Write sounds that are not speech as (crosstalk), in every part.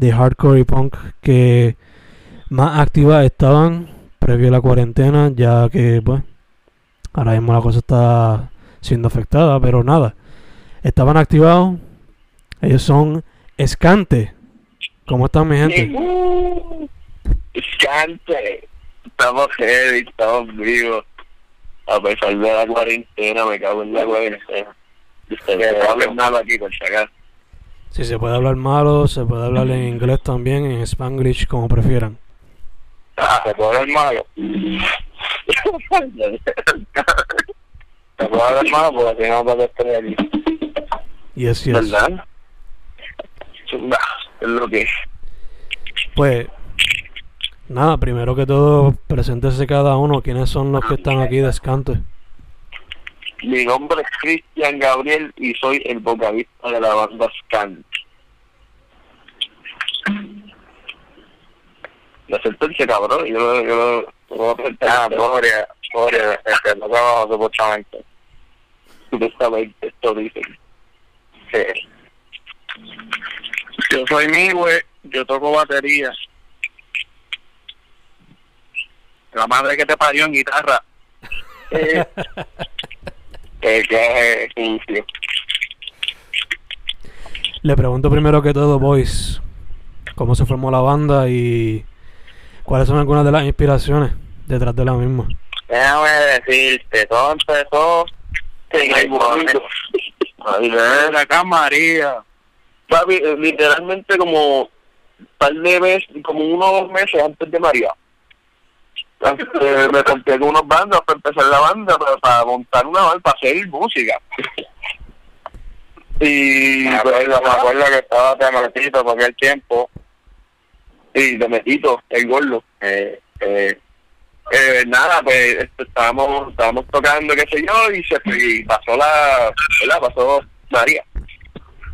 de hardcore y punk que más activas estaban previo a la cuarentena, ya que pues ahora mismo la cosa está siendo afectada, pero nada. Estaban activados. Ellos son Escante. ¿Cómo están mi gente? Escante. Estamos heavy, estamos vivos. A pesar de la cuarentena, me cago en la cuarentena. Se me habla nada aquí con Chacal. Si se puede hablar malo, se puede hablar en inglés también, en spanglish, como prefieran. Ah, se puede hablar malo. se puede hablar malo porque si no va a estar aquí. Yes, yes. ¿Verdad? Es lo que es. Pues, nada, primero que todo, preséntese cada uno. ¿Quiénes son los que están aquí de Escante? Mi nombre es Cristian Gabriel y soy el vocalista de la banda Scan. La sentencia, cabrón, yo lo, yo lo, yo lo voy a Ah, pobre, pobre, este, no trabajo supuestamente. Supuestamente, esto dicen. Sí. Yo soy Migüe, yo toco batería. La madre que te parió en guitarra. (laughs) Eh, sucio. Le pregunto primero que todo, boys, ¿cómo se formó la banda y cuáles son algunas de las inspiraciones detrás de la misma? Déjame decirte, todo empezó en el ven. acá María. Papi, eh, literalmente como par de meses, como unos meses antes de María. Este, me conté con unos bandas para empezar la banda, para, para montar una banda, para hacer música. y Me pues, acuerdo, me acuerdo que estaba Temetito por aquel tiempo. y de metito, el gordo. Eh, eh, eh, nada, pues este, estábamos, estábamos tocando, qué sé yo, y se y pasó la, ¿verdad? Pasó María.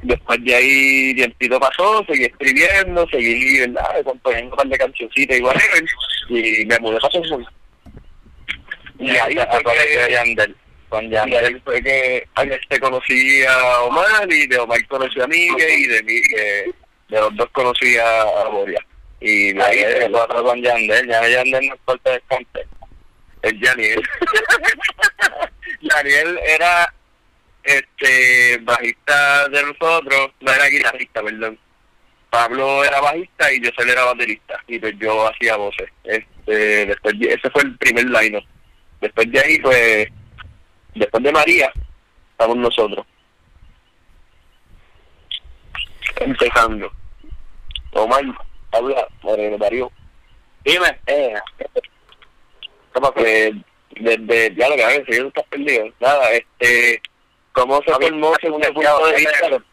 Después de ahí, tiempito pasó, seguí escribiendo, seguí, ¿verdad? Componiendo un par de cancioncitas y whatever, (laughs) y me mudé para Sonsón. Y ahí fue que, Yandel. Con y ahí fue que este conocí a Omar, y de Omar conocí a Miguel, y de Miguel, de los dos conocí a, Boria. Y de ahí se el otro con Yandel, ya Yandel no es parte del campe. el Janiel. Janiel (laughs) (laughs) era este bajista de nosotros, no era guitarrista, perdón. Pablo era bajista y yo solo era baterista y pues yo hacía voces. Este, después de- ese fue el primer line Después de ahí pues después de María estamos nosotros. Empezando. Omar, habla, Darío. Dime. Eh, ¿cómo que desde ya lo que a si tú estás perdido, nada, este, ¿cómo se formó según tu punto de vista?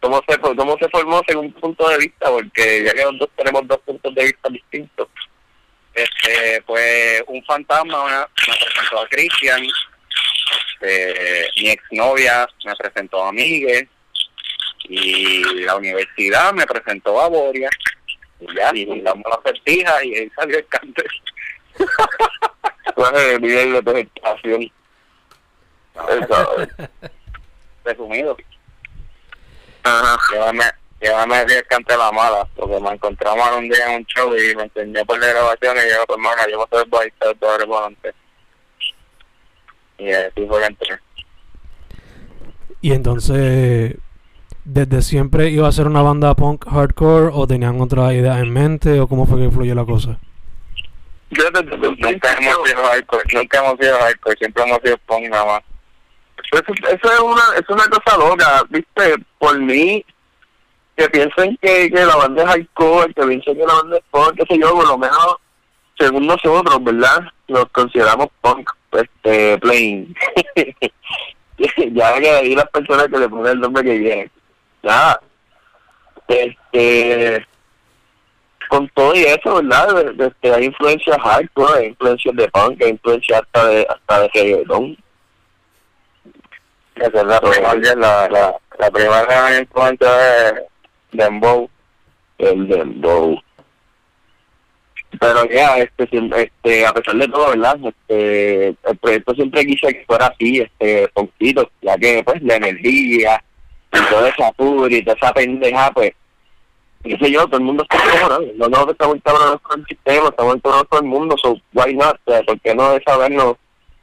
¿Cómo se, ¿Cómo se formó según tu punto de vista? Porque ya que los dos tenemos dos puntos de vista distintos. Este, pues un fantasma me, me presentó a Cristian. Este, mi exnovia me presentó a Miguel. Y la universidad me presentó a Boria. Y ya, y juntamos las sortijas y ahí salió el cante. (laughs) Pues el nivel de presentación. (laughs) Eso. Resumido. Ajá. Llévame, llévame el cante de la mala, porque me encontramos un día en un show y me enseñé por la grabación y yo, pues, hermano, yo voy a ser baita todo el volante. Y así fue que entré. Y entonces, ¿desde siempre iba a ser una banda punk hardcore o tenían otra idea en mente o cómo fue que fluyó la cosa? Yo desde Nunca hemos sido hardcore, nunca hemos sido hardcore, siempre hemos sido punk nada más. Eso, es una es una cosa loca, viste, por mí, que piensen que, que la banda es hardcore, que piensen que la banda es punk, qué sé yo, por lo menos, según nosotros, ¿verdad? Nos consideramos punk, este, plain. (laughs) ya que ahí las personas que le ponen el nombre que quieren. Nada, este, con todo y eso, ¿verdad? De- hay influencias hardcore, hay influencias de punk, hay influencias hasta de, hasta de reggaetón. Esa es la primera, la, la, la primera influencia es Dembow. el dembow. Pero ya, este, este, a pesar de todo, ¿verdad? Este, el proyecto siempre quise que fuera así, este, poquito, ya que, pues, la energía, y toda esa furia y toda esa pendeja, pues, qué sé yo, todo el mundo está encojonado, no nosotros estamos encabronados con el sistema, estamos encabronados con el mundo, so, why not, O sea, ¿por qué no sabernos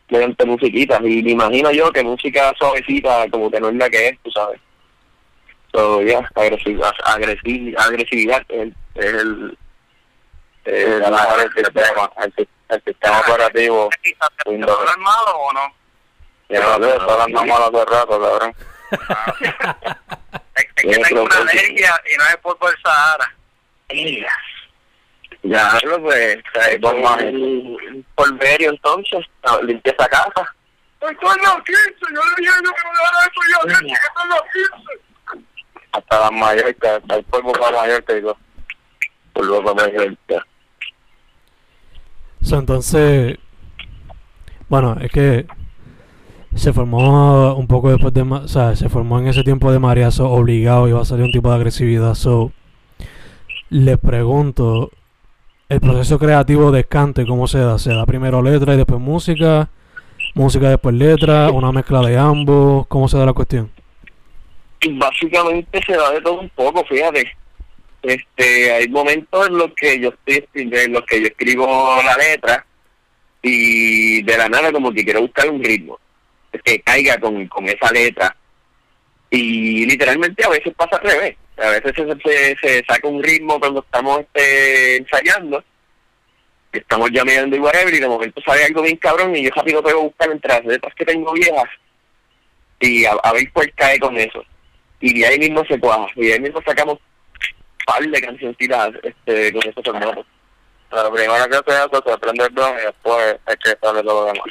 mediante musiquitas? Y me imagino yo que música suavecita, como que no es la que es, tú sabes. So, ya, agresividad, agresividad, agresividad es el, es el, mejor el sistema, el, si- el sistema operativo. ¿Te malo o no? Yo no sé, hace rato, cabrón. Es, (laughs) es que Yo tengo una alergia y no es por el Sahara. Ya, pues, hay dos más. un polverio entonces, a- limpia esa casa. Estoy en los 15, yo le dije yo que me dejara eso yo, que estoy en los 15. Hasta las Mallorca, hasta el polvo para Mallorca y todo. Polvo para Mallorca. So, entonces, bueno, es que se formó un poco después de, ma- o sea, se formó en ese tiempo de mariazo obligado, iba a salir un tipo de agresividad. So, les pregunto, el proceso creativo de cante, ¿cómo se da? ¿Se da primero letra y después música? ¿Música después letra? ¿Una mezcla de ambos? ¿Cómo se da la cuestión? Básicamente se da de todo un poco, fíjate. Este, hay momentos en los que yo estoy en los que yo escribo la letra y de la nada como que quiero buscar un ritmo que caiga con, con esa letra y literalmente a veces pasa al revés a veces se, se, se saca un ritmo cuando estamos este, ensayando que estamos ya mirando y whatever y de momento sale algo bien cabrón y yo rápido puedo buscar entre las letras que tengo viejas y a, a ver cuál cae con eso y de ahí mismo se cuaja y de ahí mismo sacamos par de cancioncitas este, con esos formatos Pero primero que se hace, se prende el blog y después es que sale todo lo demás.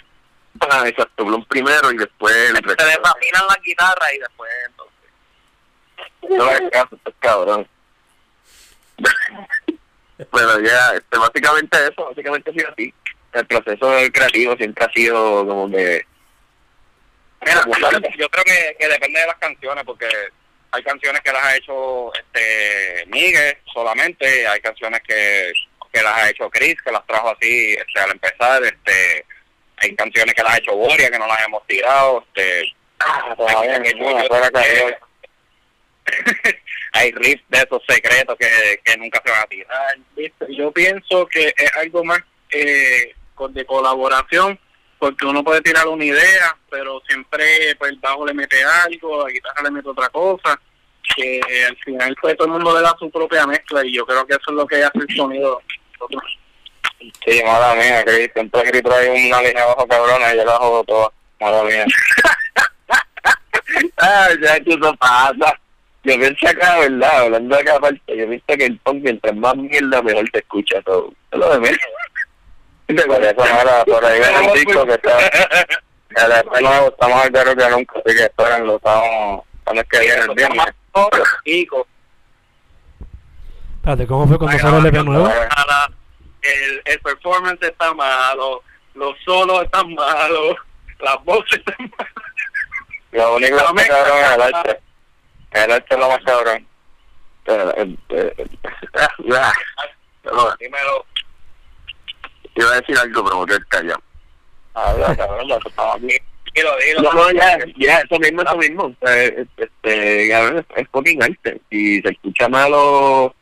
Ah, exacto, Blum primero y después el Se la guitarra y después entonces. No hagas caso, estás cabrón. Pero ya, este, básicamente eso, básicamente ha sido así. El proceso creativo siempre ha sido como que... Mira, yo creo que, que depende de las canciones, porque hay canciones que las ha hecho este Miguel solamente, hay canciones que, que las ha hecho Chris, que las trajo así este, al empezar, este hay canciones que las ha hecho Boria, que no las hemos tirado, este Ah, todavía hay, fuera que (laughs) hay riffs de esos secretos que, que nunca se van a tirar. ¿viste? Yo pienso que es algo más eh, de colaboración, porque uno puede tirar una idea, pero siempre pues, el bajo le mete algo, la guitarra le mete otra cosa, que al final pues todo el mundo le da su propia mezcla y yo creo que eso es lo que hace el sonido. Sí, mala mía, Chris. Siempre Chris trae una línea abajo cabrona y yo la jodo toda. Mala mía. (laughs) Ah, ya que eso pasa. Yo pensé acá, ¿verdad? Hablando acá aparte, yo pienso que el punk, mientras más mierda, mejor te escucha todo. Es lo de menos. Por eso no era, por ahí viene un disco que está... El nuevo está más caro que nunca, así que espérenlo, estamos... ¿Cuándo es que viene el viernes? Chico, Espérate, ¿cómo fue cuando salió el EP nuevo? mala, el, el performance está malo, los solos están malos, las voces están malas. Lo único que es el arte. El arte es lo más cabrón. Eh, eh, eh, ah, Dímelo. Iba a decir algo, pero me quedé callado. Habla, cabrón, ya estamos aquí. Dilo, dilo. No, no, ya, ya, eso mismo, eso mismo. Sea, este, cabrón, es, fucking arte. Si se escucha malo,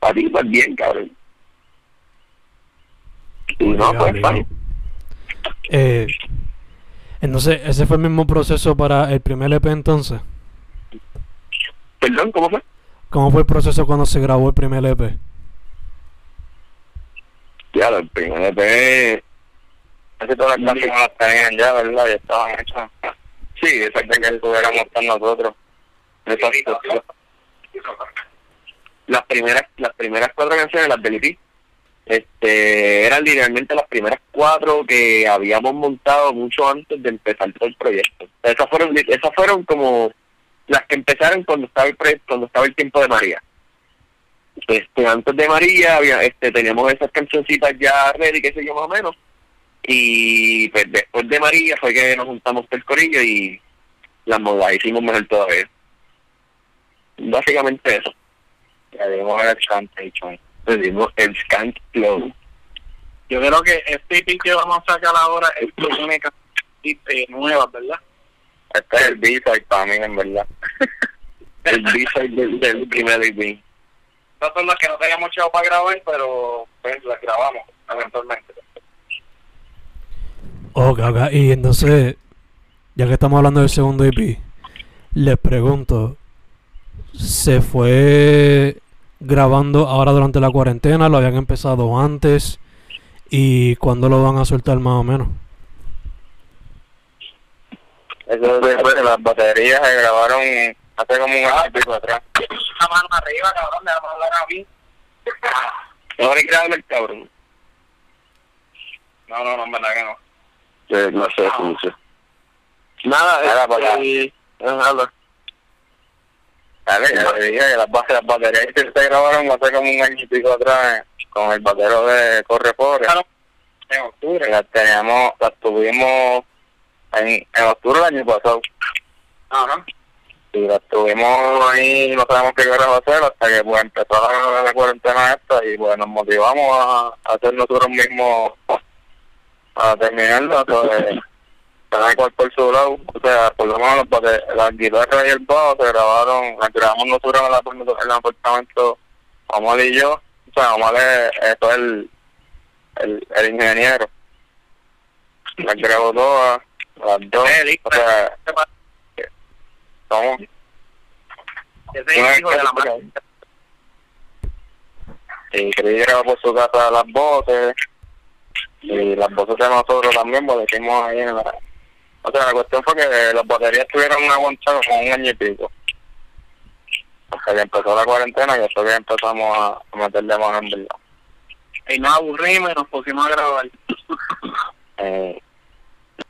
para ti, pues bien, cabrón. Y no, pues, fine. Eh, entonces, ese fue el mismo proceso para el primer EP entonces. Perdón, ¿cómo fue? ¿Cómo fue el proceso cuando se grabó el primer EP? Ya, el primer EP, Casi todas las canciones las tenían ya, ¿verdad? Ya estaban hechas. sí, Exacto, que estuviéramos con nosotros. Exacto. Las primeras, las primeras cuatro canciones, las del EP, este, eran literalmente las primeras cuatro que habíamos montado mucho antes de empezar todo el proyecto. Esas fueron, esas fueron como las que empezaron cuando estaba el proyecto, cuando estaba el tiempo de María. Este, antes de María había, este, teníamos esas cancioncitas ya ready, qué sé yo más o menos. Y pues después de María fue que nos juntamos el corillo y las las hicimos mejor todavía. Básicamente eso. Ya dimos el Scantation. Le dimos el Skank Flow. Yo creo que este EP que vamos a sacar ahora es una canción nueva, ¿verdad? Este es el B-side para mí, en verdad. (laughs) El B-side del, del primer EP. Estas son las que no teníamos chavo para grabar, pero pues las grabamos eventualmente. Ok, ok. Y entonces, ya que estamos hablando del segundo EP, les pregunto, ¿se fue grabando ahora durante la cuarentena? ¿Lo habían empezado antes? ¿Y cuándo lo van a soltar más o menos? Eso es de las baterías se grabaron hace como un año y pico atrás. Una mano arriba, cabrón, déjame hablar a mí. Ahora hay que grabarle el cabrón. No, no, no, en verdad que no. Sí, no sé, no sé. Nada, Nada, pues, este, ajá, habla. Dale, ya le dije que las, baterías que se grabaron hace como un año y pico atrás eh, con el batero de Corre Pobre. Claro. En octubre. Las teníamos, las tuvimos en, en octubre del año pasado. Ajá. Y las tuvimos ahí, no sabemos qué carajo hacer hasta que pues empezó la, la cuarentena esta y pues nos motivamos a, a hacer nosotros mismos a terminarlo, pues, cada cual por su lado, o sea, por lo menos los bate- las guitarras y el bajo se grabaron, las grabamos nosotros en apart- en el apartamento, Omar y yo, o sea, Omar es, es el, el, el ingeniero, las grabó todas, las dos, o sea, somos el hijo de la madre. y Chris grabó por su casa las voces y las voces de nosotros también le hicimos ahí en la o sea la cuestión fue que las baterías estuvieron aguantadas como un año y pico hasta que empezó la cuarentena y después que empezamos a, a meterle mano en verdad Y nos aburrimos y nos pusimos a grabar. eh,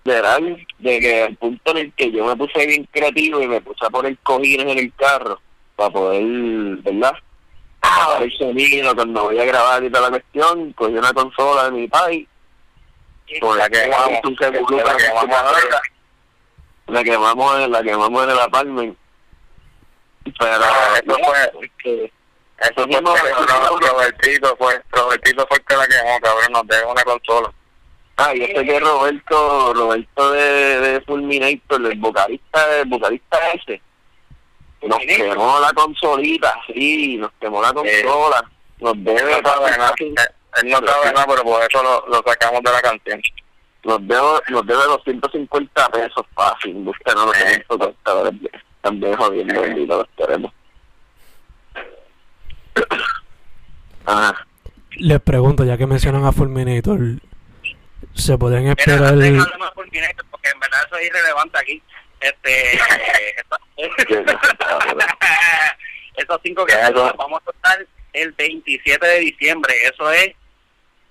literal, de que al punto en el que yo me puse bien creativo y me puse a poner cojines en el carro para poder, ¿verdad? Ah, el sonido cuando voy a grabar y toda la cuestión, cogí una consola de mi país, con la que vamos, un seguro la que la quemamos en, la quemamos en el apartment. Pero Ah, eso fue- que- eso fue (laughs) Robertito fue Robertito fue el que la quemó cabrón nos dejó una consola Ah, yo sé que Roberto, Roberto de, de Fulminator, el vocalista, el vocalista ese, nos quemó la consolita, sí, nos quemó la consola, nos debe, no sabe nada casi- él no sabe nada pero por eso lo, lo sacamos de la canción nos debe, nos debe 250 pesos fácil, busca no lo tenemos contadores, también jodiendo, Sí. bendito, los queremos. (coughs) Ajá. Les pregunto, ya que mencionan a Fulminator, ¿se podrían Mira, esperar? hablemos de Fulminator, porque en verdad eso es irrelevante aquí. Este, (laughs) esos cinco que los vamos a soltar el 27 de diciembre. Eso es,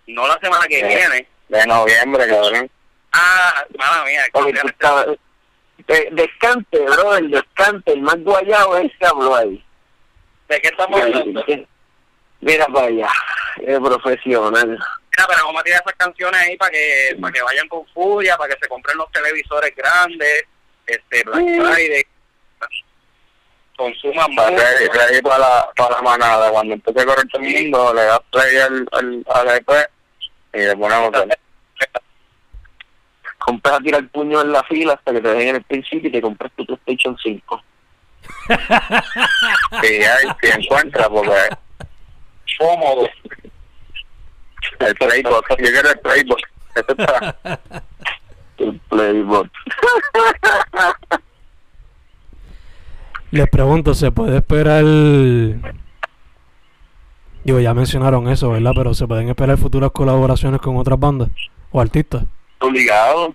no la semana que viene. de noviembre cabrón Ah, mala mía. De- descante, bro, el descante, el más guayado es el que habló ahí. ¿De qué estamos hablando? Mira para allá, es profesional. Mira, pero vamos a tirar esas canciones ahí para que, para que vayan con furia, para que se compren los televisores grandes, este, Black Sí. Friday. consuman Para, mucho. ready, ready para, la, para la manada. Cuando empiece a correr todo el mundo, le das play al, al, al EP y le ponemos el... Compras a tirar puño en la fila hasta que te den en el principio y te compras tu PlayStation 5. Y (laughs) ahí se encuentra porque cómodo. El el playbook. Este (laughs) está... El Playbook. Les pregunto, ¿se puede esperar? Digo, ya mencionaron eso, ¿verdad? Pero ¿se pueden esperar futuras colaboraciones con otras bandas o artistas? Obligado.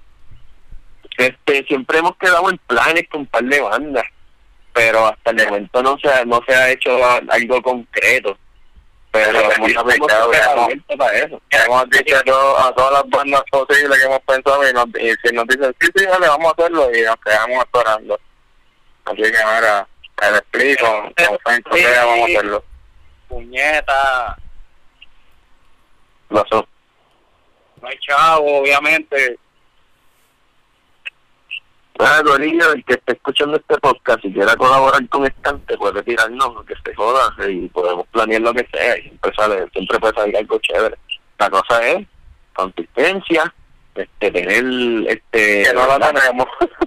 Este, siempre hemos quedado en planes con un par de bandas, pero hasta el momento no se ha, no se ha hecho algo concreto. Pero hemos, para eso. dicho a, to- a todas las bandas posibles que hemos pensado y, nos, y si nos dicen sí, sí, dale, vamos a hacerlo y nos quedamos esperando. Así que ahora el split con, con Frank Correa vamos a hacerlo. Puñeta, Pasó. no hay chavo, obviamente. Ah, Corillo, el que esté escuchando este podcast y quiera colaborar con Estante puede tirarnos, que se joda, y podemos planear lo que sea, y siempre sale, siempre puede salir algo chévere. La cosa es consistencia, este, tener, este, Que no la tenemos. (laughs)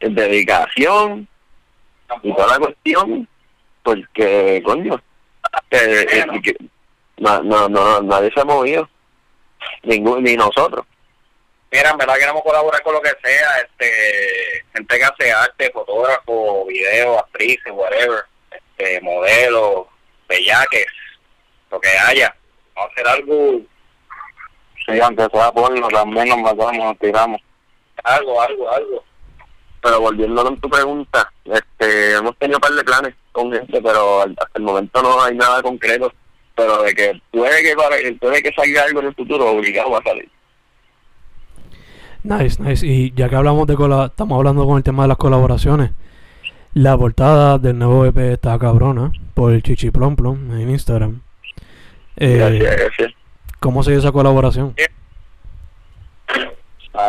dedicación y toda la cuestión, porque, coño, eh, eh, no, no, no, nadie se ha movido, ningún, ni nosotros. Mira, en verdad queremos colaborar con lo que sea, este, gente que hace arte, fotógrafo, video, actrices, whatever, este, modelos, bellaques, lo que haya. Vamos a hacer algo, Sí, aunque sea porno, también nos matamos, nos tiramos. algo, algo, algo. Pero volviendo con tu pregunta, este, hemos tenido un par de planes con gente, pero hasta el momento no hay nada concreto. Pero de que puede que, puede que salga algo en el futuro, obligado a salir. Nice, nice. Y ya que hablamos de cola, estamos hablando con el tema de las colaboraciones. La portada del nuevo EP está cabrona por el Chichi Plom Plom en Instagram. Eh, Gracias, gracias. ¿Cómo se dio esa colaboración?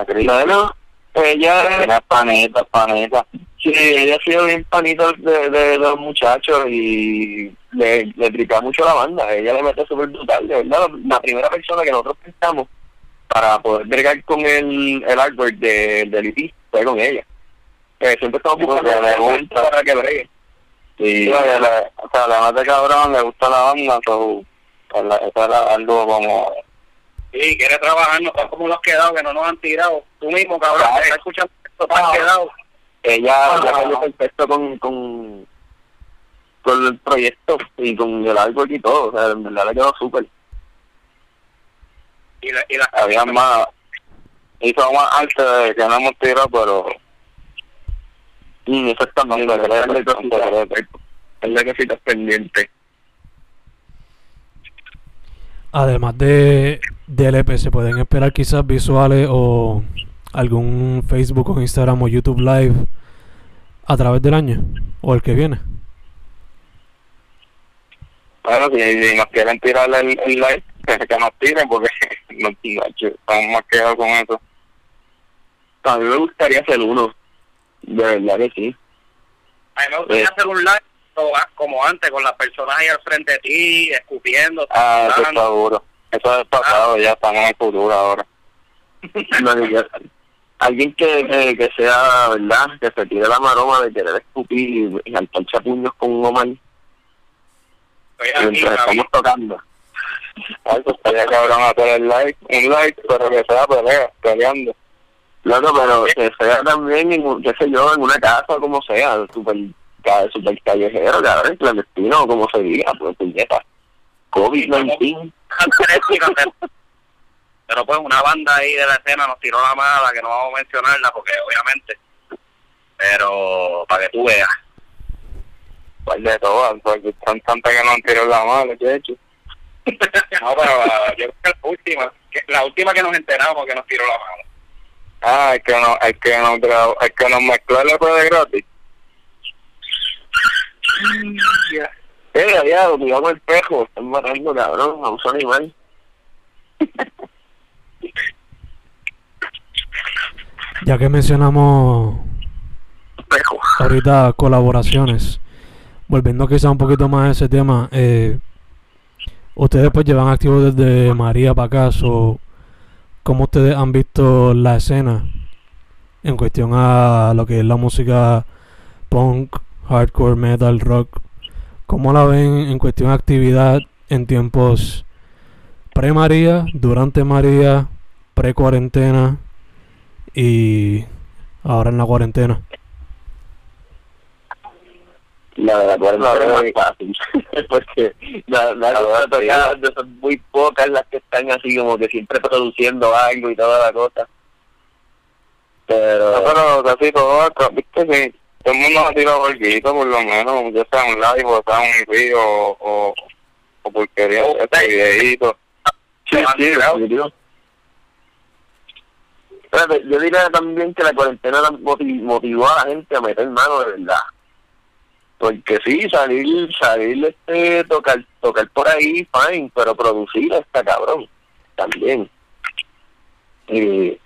Cris. Bueno, ella, Era panita, panita. sí, ella ha sido bien panita de, los muchachos y le, le mucho la banda. Ella le mete súper brutal, de verdad. La primera persona que nosotros pensamos para poder bregar con el, el artwork de, del EP fue con ella. Eh, siempre estamos buscando le gusta. para que bregue. Sí, le- o sea, además de cabrón, le gusta la banda, so, pues, la- eso era algo como... Sí, quiere trabajar, no están como los quedados que no nos han tirado. Tú mismo, cabrón, Claro. estás escuchando esto, te has quedado. ella Ah. ella cayó perfecto con, con con el proyecto y con el artwork y todo o sea en verdad le quedó súper Y, la, y las Había más... Hizo más de que no hemos tirado, pero... y eso es lo que pero- es de cositas es de cositas pendientes Además de del EP, ¿se pueden esperar quizás visuales o algún Facebook o Instagram o YouTube Live a través del año o el que viene? Bueno, si, si nos quieren tirar el, el like, (laughs) que nos tiren, porque (laughs) no, estamos más quedados con eso. a mí me gustaría hacer uno de verdad que sí A mí me gustaría Eh. hacer un live como- antes, con las personas ahí al frente de ti, escupiendo. Ah, eso está duro. Eso es pasado, ya estamos en el futuro ahora. (laughs) Alguien que, que, que sea verdad que se tire la maroma de querer escupir y, y saltar chapuños con un aquí, mientras estamos tocando Algo estaría cabrón hacer el like, un like, pero que sea pelea, peleando. Claro, pero que sea también, en, qué sé yo, en una casa como sea, super, super callejero, cabrón, clandestino, como se diga, pues puñeta. COVID-19. Pero pues una banda ahí de la escena nos tiró la mala, que no vamos a mencionarla porque obviamente. Pero para que tú veas. ¿Cuál de todas? Porque son tantas que no han tirado la mano, ¿qué he hecho? (laughs) No, pero uh, yo creo que la última, que, la última que nos enteramos que nos tiró la mano. Ah, es que no, es que no, es que nos mezcló el EP de gratis. Eh, aliado, cuidado con el pejo, están matando, cabrón, a un animal. (laughs) Ya que mencionamos Pejo. ahorita colaboraciones, volviendo quizá un poquito más a ese tema, eh, ustedes pues llevan activos desde María para acá, so, ¿cómo ustedes han visto la escena en cuestión a lo que es la música punk, hardcore, metal, rock? ¿Cómo la ven en cuestión de actividad en tiempos pre-María, durante María, pre-cuarentena y ahora en la cuarentena? La de la cuarentena es más fácil. (laughs) Porque la, la, la, la, son muy pocas las que están así como que siempre produciendo algo y toda la cosa. Pero, No, pero casi todo, viste que todo el mundo ha tirado algo, por lo menos, ya sea un live o sea un video o, o, o porquería, este videíto. sí, sí, definitivo. Espérate, yo diría también que la cuarentena motivó a la gente a meter mano de verdad. Porque sí, salir, salir, este, tocar, tocar por ahí, fine, pero producir está cabrón, también. Y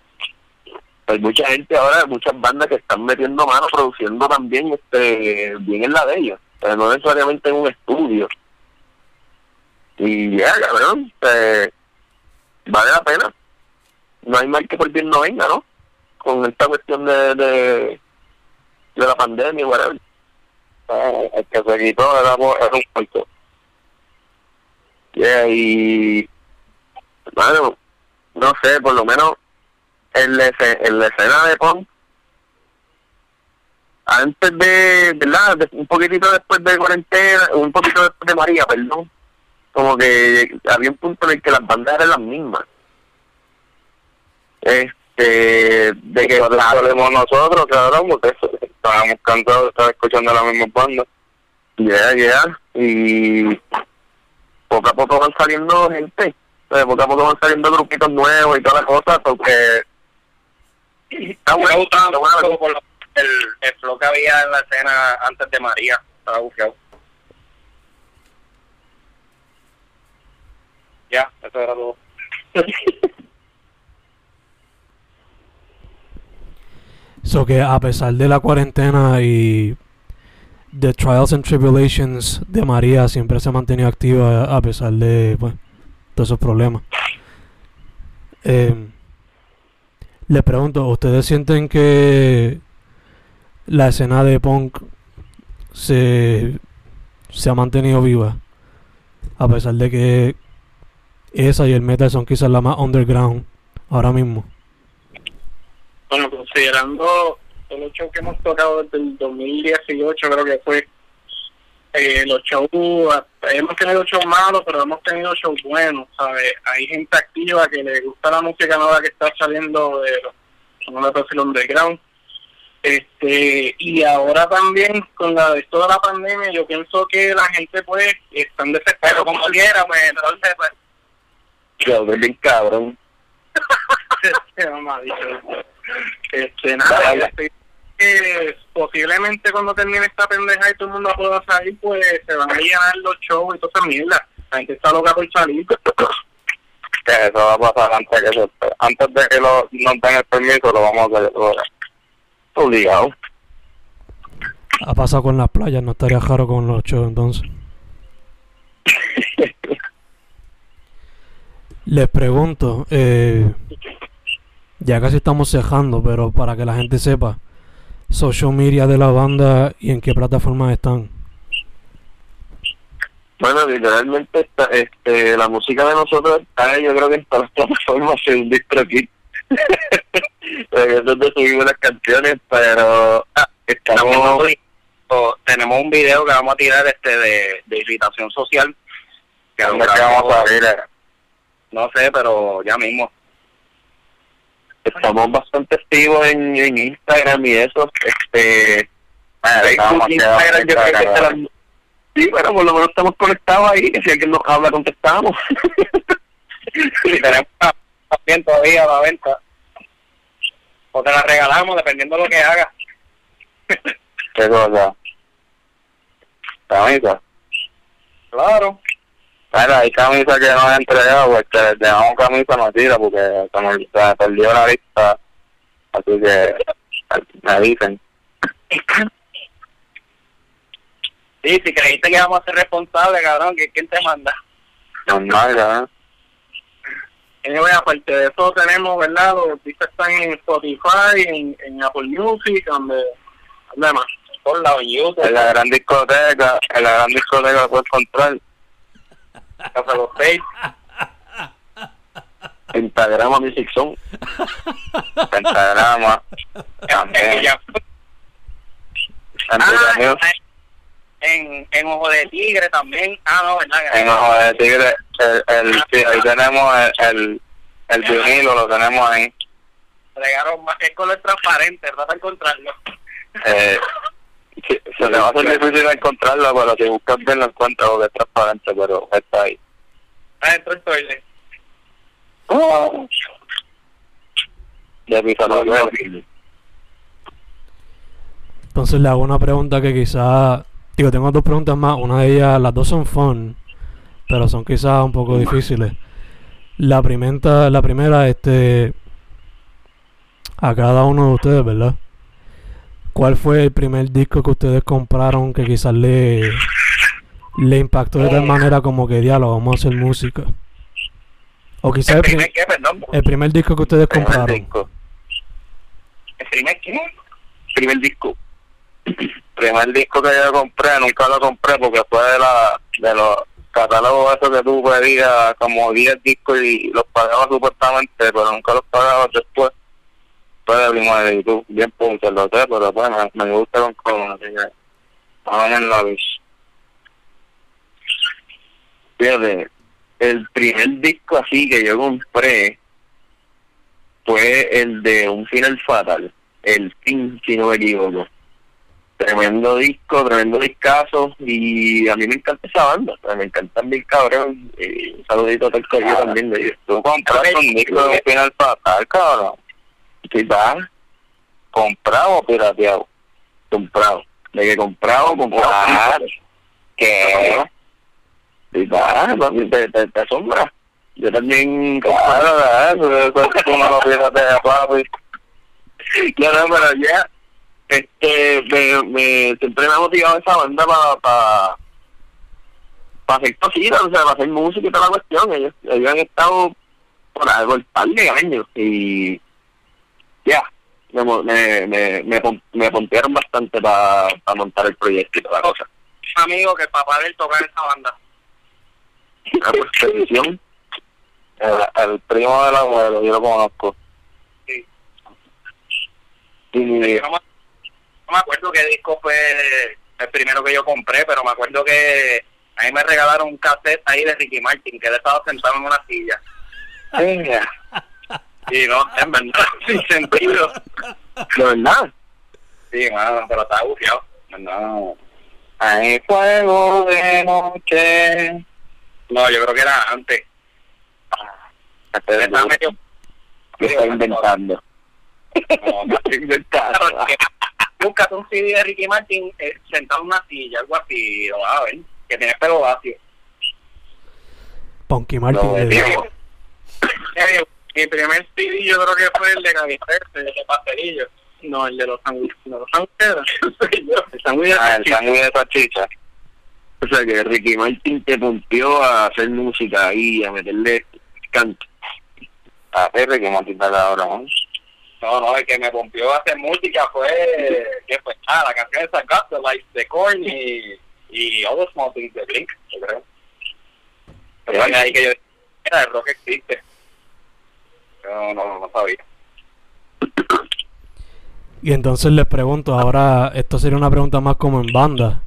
hay mucha gente ahora, muchas bandas que están metiendo mano, produciendo también, este, bien en la de ellos, pero no necesariamente en un estudio. Y ya, cabrón, eh, vale la pena. No hay mal que por bien no venga, ¿no? Con esta cuestión de, de, de la pandemia, whatever. Eh, El que se quitó era, era un muerto. Yeah, y bueno, no sé, por lo menos en la, en la escena de punk, antes de, ¿verdad? Un poquitito después de cuarentena, un poquito después de María, perdón, como que había un punto en el que las bandas eran las mismas. Este, de que Eso salimos nosotros, cabrón, porque estábamos cansados de estar escuchando las mismas bandas. Ya, ya. Y poco a poco van saliendo gente. eh, Poco a poco van saliendo grupitos nuevos y toda la cosa, porque está bueno. está bueno. por el, el flow que había en la escena antes de María. Estaba bufiado. Ya, eso era todo. (laughs) So que a pesar de la cuarentena y the trials and tribulations de María siempre se ha mantenido activa a pesar de pues, todos esos problemas. Eh, le pregunto, ¿ustedes sienten que la escena de punk se, se ha mantenido viva? A pesar de que esa y el metal son quizás la más underground ahora mismo. Bueno, considerando los shows que hemos tocado desde el 2018, creo que fue, eh, los shows, hemos tenido shows malos, pero hemos tenido shows buenos, ¿sabes? Hay gente activa que le gusta la música nueva que está saliendo de los, decir underground. Este, y ahora también con la de toda la pandemia, yo pienso que la gente pues están desesperados como quiera, pues entonces pues Yo, bien cabrón. (laughs) Qué. Este, nada, Dale. este, eh, posiblemente cuando termine esta pendeja y todo el mundo pueda salir, pues se van a llenar los shows y toda esa mierda. La gente está loca por salir. Que eso va a pasar antes, que eso, antes de que lo, nos den el permiso, lo vamos a hacer. Obligado. Ha pasado con las playas, no estaría raro con los shows entonces. (laughs) Les pregunto, eh, ya casi estamos cejando, pero para que la gente sepa, social media de la banda y en qué plataformas están. Bueno, literalmente está, este, la música de nosotros está, yo creo que en todas las plataformas en un distro es donde subimos las canciones, pero ah, Estamos tenemos un video que vamos a tirar este de, de irritación social. Que ¿Dónde lo es que vamos a salir? eh? No sé, pero ya mismo. Estamos bastante activos en, en Instagram y eso. Este, estamos Facebook, Instagram, yo creo que serán- Sí, pero por lo menos estamos conectados ahí, que si alguien nos habla, contestamos. Tenemos una también todavía a la venta. O te la regalamos dependiendo de lo que hagas. ¿Qué cosa? ¿Camisa? Claro. Bueno, hay camisa que no he entregado, pues que les dejamos camisa no tira porque se me, se perdió la vista. Así que me dicen. Sí, si creíste que íbamos a ser responsables, cabrón, ¿que ¿quién te manda? Normal, ¿verdad? Anyway, aparte de eso tenemos, ¿verdad? Los artistas están en Spotify, en, en Apple Music, donde... ¿Dónde más? Por la YouTube, En la gran discoteca, en la gran discoteca puedes encontrar. Casa los Seis. Pentagrama Music Zone. Pentagrama. En, También. Ah, en, en Ojo de Tigre también. Ah, no, ¿verdad? En Ojo de Tigre, el, el, sí, ahí tenemos el, el, el vinilo, lo tenemos ahí. Regaron más, es color transparente, trata de encontrarlo. Eh, sí, se le va a hacer difícil encontrarlo, pero si buscas bien lo encuentras porque es transparente, pero está ahí. Adentro del toilet. Oh. De mi salud, Entonces le hago una pregunta que quizá... Digo, tengo dos preguntas más. Una de ellas, las dos son fun, pero son quizás un poco difíciles. La primera, la primera, este... A cada uno de ustedes, ¿verdad? ¿Cuál fue el primer disco que ustedes compraron que quizás le, le impactó de tal manera como que diálogo, vamos a hacer música? O quizás ¿El el, prim- primer qué, perdón? el primer disco que ustedes compraron. disco. ¿El primer qué? Primer disco. (clears throat) primer disco que yo compré, nunca lo compré porque fue de la de los catálogos esos que tú pedías como 10 discos y los pagabas supuestamente, pero nunca los pagabas después. De Primo de YouTube, bien punto, lo sé, pero pues me, gusta con cojones, así que vamos en la bici. Fíjate, el primer disco así que yo compré fue el de Un Final Fatal, el Team, si no me equivoco. Tremendo disco, tremendo discazo, y a mí me encanta esa banda, sea, me encantan bien cabrón, y un saludito a todo el corillo también de ellos. Tú compraste un disco de un final fatal, cabrón. ¿Qué tal? ¿Comprado o pirateado? Comprado. De que comprado, comprado. Ah. ¿Qué tal? Papi, ¿Te, te, te asombra? Yo también Claro, como lo piratea, papi. Claro, pero ya, este, me, me, siempre me ha motivado esa banda para pa, pa hacer cositas, o sea, para hacer música y toda la cuestión. Ellos, ellos han estado por algo el par de años y ya, me, mo- me, me, me, me pontearon bastante para montar el proyecto y toda la cosa. amigo que el papá de él toca en esa banda. Una pues, petición. El, el primo del abuelo, yo lo conozco. Y, Yo no me, acuerdo qué disco fue el primero que yo compré, pero me acuerdo que a mí me regalaron un cassette ahí de Ricky Martin, que él estaba sentado en una silla. Y no, en verdad, (laughs) sin sentido. de verdad, Sí, mano, pero estaba bufiado. No, Hay fuego de noche. no, yo creo que era antes. Este es Estaba duro. medio... que está inventando. No, no. (laughs) Está inventando. Búscate un CD de Ricky Martin eh, sentado en una silla, algo así, lo vas a ver, que tiene pelo vacío. Punky Martin. No, le tío. digo. Eh, mi primer CD yo creo que fue el de Gaviterte, el de Pastelillo. No, el de los sándwiches. ¿De los sándwiches? (laughs) El sándwich de Ah, el sándwich de salchicha. O sea que Ricky Martin te pompió a hacer música y a meterle canto. A ver, que Martita cabrón. No, no, el que me pompió a hacer música fue, ¿qué fue? Ah, la canción de Got the Life de Korn y, y All the Small Things de Blink, yo creo. Pero fue ahí que yo era el rock existe. Yo no, no sabía. Y entonces les pregunto, ahora esto sería una pregunta más como en banda.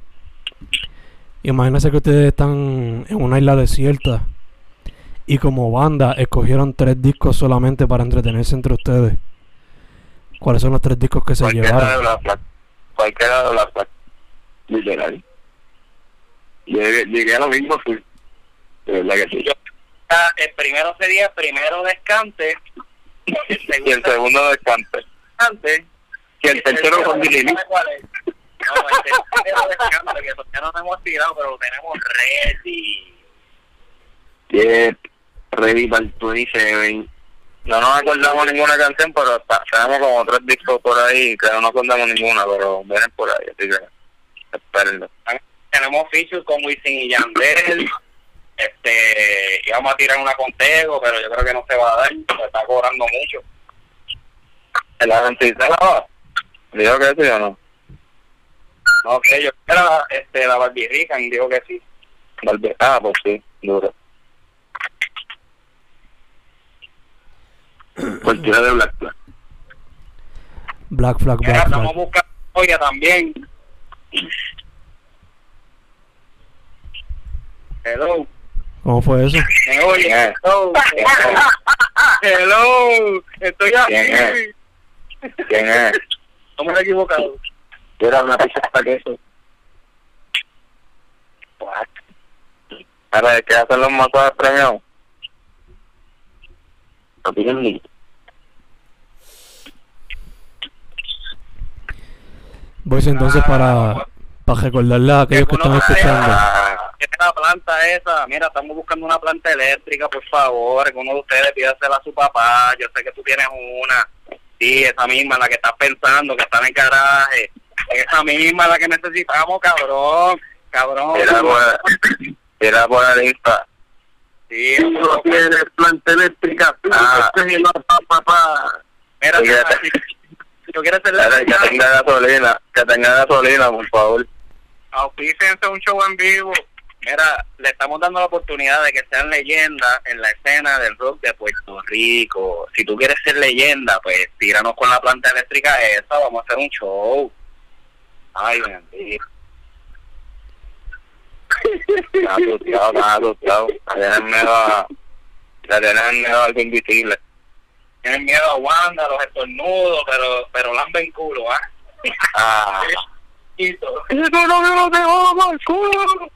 Imagínense que ustedes están en una isla desierta y como banda escogieron tres discos solamente para entretenerse entre ustedes. ¿Cuáles son los tres discos que se Cualquiera de? Black. Cualquiera de Black Flag. Literal. Llegué, llegué a lo mismo, fui. De verdad que sí. Yo, ah, el primero sería primero descante, el (laughs) Y el segundo descante. descante, Y el tercero con ¿sabe Dilili. No, el tercero descante, que todavía no nos hemos tirado, pero lo tenemos ready. Yep. Ready para el 27. No nos acordamos ninguna canción, pero tenemos como tres discos por ahí que no nos acordamos ninguna, pero vienen por ahí, así que espérenlo. Tenemos features con Wisin y Yandel. Este, íbamos a tirar una contego, pero yo creo que no se va a dar, se está cobrando mucho. ¿La gente la va? ¿Dijo que sí o no? No sé, yo era este, la Barbie Rican, digo que sí. Barbie, ah, pues sí, duro. (clears throat) Cualquiera de Black Black. Black Flag, Black estamos Flag. buscando joya también. Hello. ¿Cómo fue eso? ¿Me oye? ¿Quién es? Hello. Hello. Estoy ¿Quién aquí. ¿Quién es? No me he equivocado. Era una pizza para queso. Ahora, ¿qué hacen los masajes premiados? No tienen ni. Voy entonces para, para recordarle a aquellos que están escuchando. La planta esa, mira, estamos buscando una planta eléctrica, por favor, que uno de ustedes pídasela a su papá, yo sé que tú tienes una, sí, esa misma, la que estás pensando, que está en el garaje, esa misma la que necesitamos, cabrón, cabrón. Era por, era por Insta. Sí, No tienes planta eléctrica. Ah, papá. mira, si, tú quieres ser Espera, que tenga gasolina, que tenga gasolina, por favor. auspícense un show en vivo. Mira, le estamos dando la oportunidad de que sean leyendas en la escena del rock de Puerto Rico. Si tú quieres ser leyenda, pues tíranos con la planta eléctrica esa, vamos a hacer un show. Ay, bendito. Está asustado, está asustado. Tienen miedo a, tienen miedo a algo invisible. Tienen miedo a Wanda, los estornudos, pero pero lamben culo, ¿ah? Ah, Y todo. eso no me lo mal culo.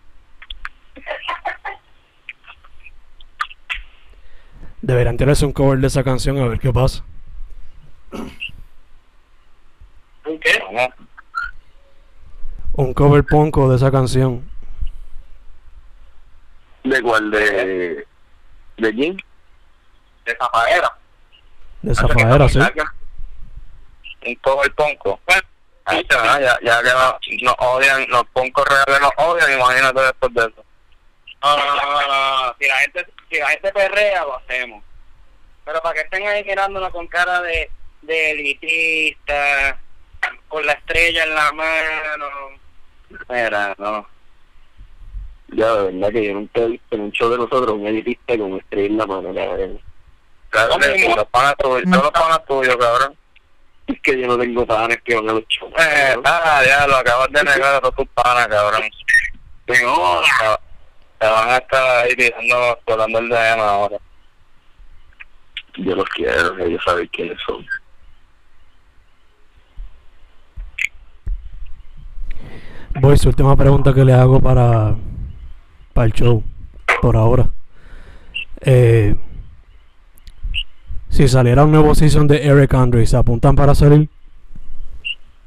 Deberían tirarse un cover de esa canción a ver qué pasa. ¿Qué? Vamos. Un cover ponco de esa canción. ¿De cuál? ¿De, de Jim? De Zafaera. De Zafaera, sí. Un el ponco. Bueno, Ahí está, ya, ya que nos, nos odian, los poncos reales nos odian, imagínate después de eso. No, no, no, no, no. Si la gente, si la gente perrea, lo hacemos. Pero para que estén ahí mirándonos con cara de, de elitista, con la estrella en la mano. Mira, no. Ya, de verdad que yo nunca he visto en un show de nosotros un editista con estrella en la mano, cabrón. Claro, ¿Cómo? que los panas tuyos, todos los panas tuyos, cabrón. Es que yo no tengo panas que van a los shows. Eh, ah, ya, lo acabas de negar a todos tus panas, cabrón. Digo, te van a estar ahí tirando, colando el DM ahora. Yo los quiero, ellos saben quiénes son. Voy, su última pregunta que le hago para, para el show, por ahora. Eh, si saliera un nuevo season de Eric Andre, ¿se apuntan para salir?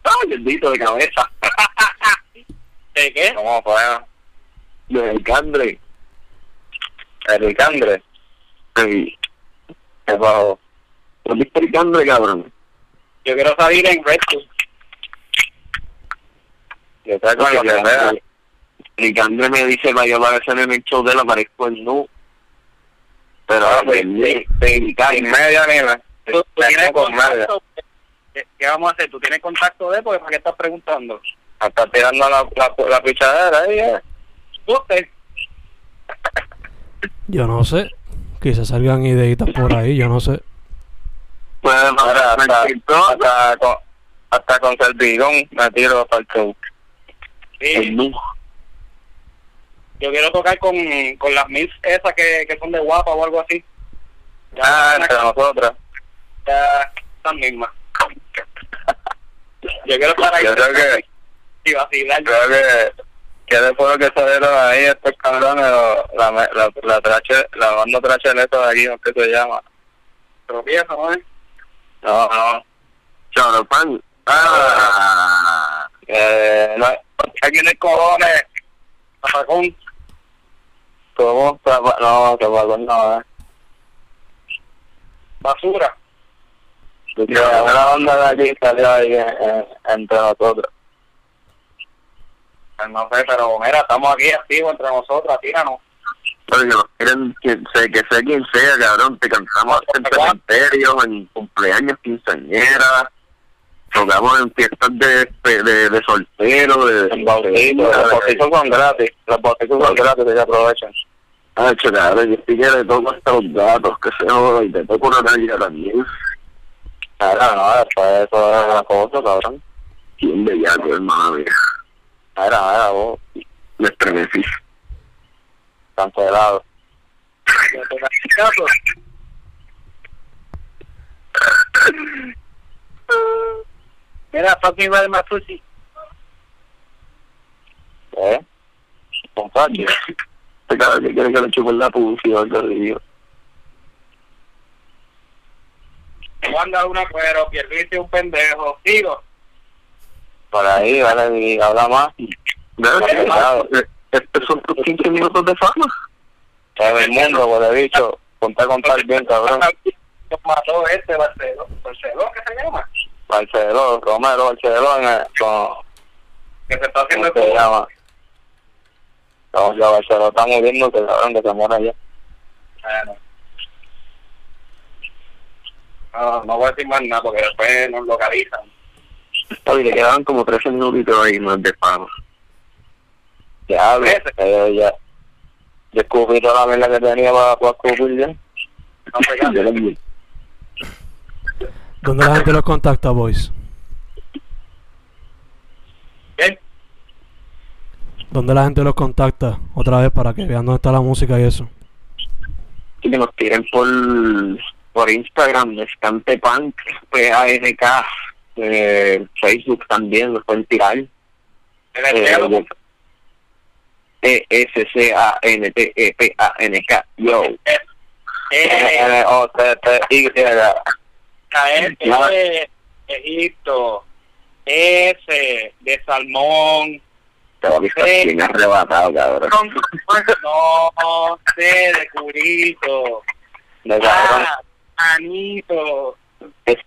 ¡Ay, bendito de cabeza! (laughs) ¿De qué? ¿Cómo fue? De Ricandre. ¿De Ricandre? Sí. ¿Qué pasó? ¿No viste Ricandre, cabrón? Yo quiero salir en Red Bull. Yo con lo que sea. Ricandre me dice para yo aparecer en el show de él, aparezco en nu. Pero, Ah, ah, pues, sí. Sin media. ¿Qué, qué vamos a hacer? ¿Tú tienes contacto de? Porque ¿para qué estás preguntando? Hasta tirando la, la, la pichadera ahí, eh. Usted. Yo no sé. Quizás salgan ideitas por ahí, yo no sé. Pues, hasta, hasta, hasta, con, hasta con Serpigón me tiro para el show. El Sí, yo quiero tocar con, con las mil esas que, que son de guapa o algo así. Ah, entre nosotros. Ya, las mismas. Yo quiero estar ahí Yo creo que, y vacilar. creo que, que después de que salieron ahí estos cabrones, lo- la, la, la, trache, la banda tracheleta de aquí, ¿no? ¿qué se llama? Tropiezo, ¿no? No, no. Choropan. Ah. Eh, no, aquí en el cojones. Zapacón. ¿Cómo? No, Zapacón no, eh. Basura. Porque una banda de aquí salió ahí eh, eh, entre nosotros. Pues no sé, pero mira, estamos aquí activos entre nosotros, tíranos. Pero que nos quieren, que, sé, que sea quien sea, cabrón, te cantamos en cementerios, en cumpleaños, quinceañeras, tocamos en fiestas de, de, de soltero, de, bautizos, los bautizos son gratis, los bautizos son gratis, que se aprovechan. Ah, cabrón, yo estoy que le toco hasta los gatos, que se joda, y te toco una nalga también. Ahora, no, después eso es la cosa, cabrón. Bien bellaco, hermano mía. Ahora, ahora, vos, Me estremecí. cancelado. Mira, fucking Red Matusi. ¿Eh? Con Pachi. Este cabrón que quiere que le chupen la pussy o algo así. Wanda una cuero, Pierluisi un pendejo, sigo. Por ahí, vale, y habla más. ¿Verdad? Estos son tus 15 minutos de fama. Sabe el mundo, por el bicho. Contar, contar bien, cabrón. mató este Barceló, Barceló, ¿qué se llama? Barceló, Romero el, con, que se está haciendo ¿cómo se llama? No, ya Barceló está muriendo, que cabrón, que se muera ya. Bueno. No, no voy a decir más nada porque después nos localizan. Oye, le quedaban como 13 minutitos ahí más de fama. Ya, eh, ya. Yo escupí toda la mierda que tenía para, ya. No le di. ¿Dónde la gente los contacta, boys? ¿Qué? ¿Dónde la gente los contacta? Otra vez para que vean dónde está la música y eso. Y que nos tiren por, por Instagram, Escante Punk, P-A-N-K, eh, Facebook también, nos pueden tirar. Eh, E-S-C-A-N-T-E-P-A-N-K, yo. Eh, O, T, T, Y. De Egipto. S de salmón. Te a estar Sí. bien arrebatado, cabrón. No, C de curito. De cabrón. Ah, anito.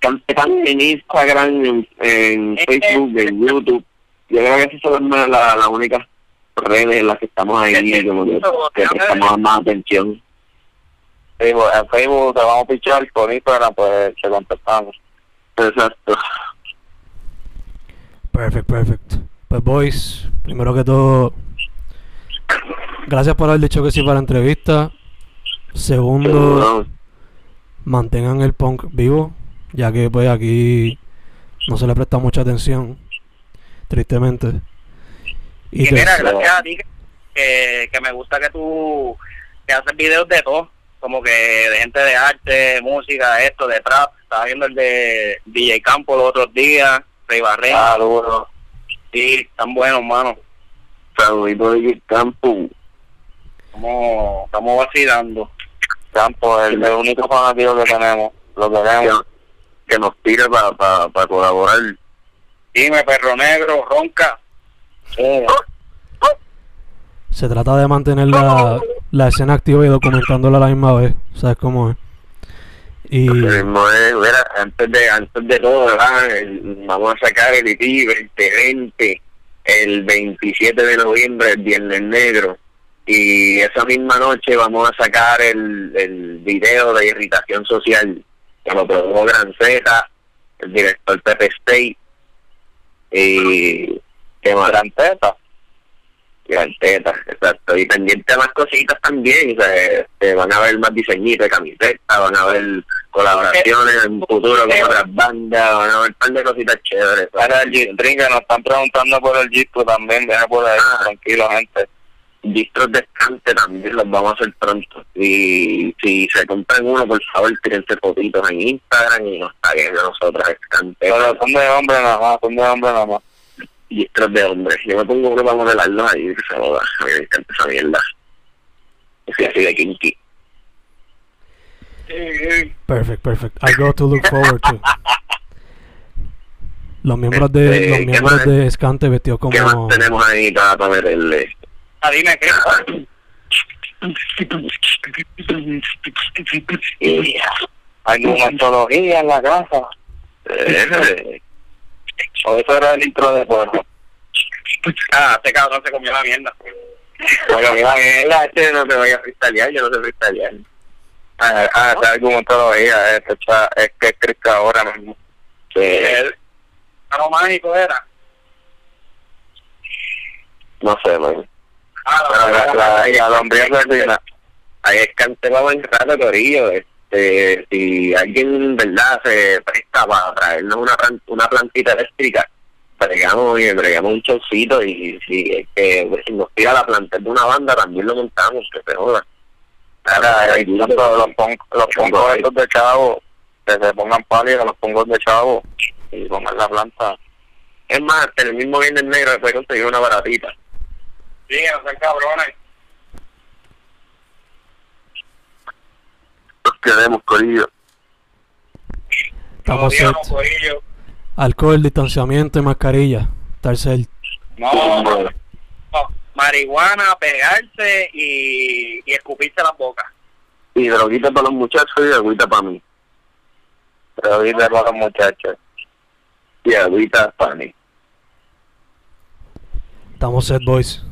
Punk en Instagram, en, en Facebook, en YouTube. Yo creo que esas son las la, la únicas redes en las que estamos ahí, como que, que prestamos más atención. Sí, pues, en Facebook te vamos a pichar, por Instagram pues te contestamos. Exacto. Perfect, perfect. Pues boys, primero que todo, gracias por haber dicho que sí para la entrevista. Segundo, mantengan el punk vivo, ya que pues aquí no se le presta mucha atención, tristemente. Y Y mira, gracias a ti que, que me gusta que tú que haces videos de todo, como que de gente de arte, música, esto, de trap. Estaba viendo el de DJ Campo los otros días, Rey Barrén. Ah, duro. Sí, están buenos, mano. Saludito de Campo. Estamos, estamos vacilando. Campo, el, el único fanático que tenemos. Lo que, queremos. Que nos tire para pa, pa colaborar. Dime, perro negro, ronca. Se trata de mantener la, la escena activa y documentándola a la misma vez, ¿sabes cómo es? Y Lo mismo es, mira, antes de, antes de todo, ¿verdad? El- vamos a sacar el EP 2020 el 27 de noviembre, el Viernes Negro. Y esa misma noche vamos a sacar el, el video de Irritación Social, que lo produjo Gran Z, el director Pepe State. Y que más Gran Teta. Gran Teta, exacto. Y pendiente de más cositas también. o sea, este, van a ver más diseñitos de camisetas, van a ver colaboraciones en futuro con otras bandas, van a ver un par de cositas chéveres. Era el G-String que nos están preguntando por el G-String también. Viene por ahí. Ah. Tranquilo, gente. Distros de estante también los vamos a hacer pronto. Y si se compran uno, por favor, tírense fotitos en Instagram y nos taguen a nosotros, estante. Pero son de hombre nada más. Son de hombre nada más. Distros de hombres. Yo me pongo uno para modelarlos ahí, que se joda. A mí me encanta esa mierda. Soy así de kinky. perfect, perfect. Algo to look forward to. Los miembros de Este, los ¿qué miembros de Escante vestidos ¿Qué más como tenemos ahí para, para meterle? Ah, dime, ¿qué? Hay numerología en la casa. Eh, O eso era el intro de porno. Ah, este cabrón se comió la mierda. Bueno, mira, mira, este no te vaya a freestylear, yo no sé freestylear. Ah, ah, momento lo veía, este cha- es que es Crisca ahora mismo. Sí. El carro mágico era. No sé, man. Ah, Pero la, la, la lombriz asesina. Ahí es cancelado en rato, Corillo. Este, si alguien, ¿verdad?, se presta para traernos una, una plantita eléctrica, bregamos y bregamos un chocito y si es que pues, si nos tira la planta de una banda, también lo montamos, que se joda. Ahora, ahí los, los, pon- los pongos estos de chavo, que se pongan pálidos los pongos de chavo y pongan la planta. Es más, el mismo viernes negro después conseguir una baratita. Sí, no sean cabrones. Los queremos, Corillo. Estamos set. corillo. Alcohol, distanciamiento y mascarilla. Tercer. No, no, no. Marihuana, pegarse y, y escupirse las bocas. Y droguita para los muchachos y agüita para mí. Droguita para los muchachos. Y agüita para mí. Estamos set, boys.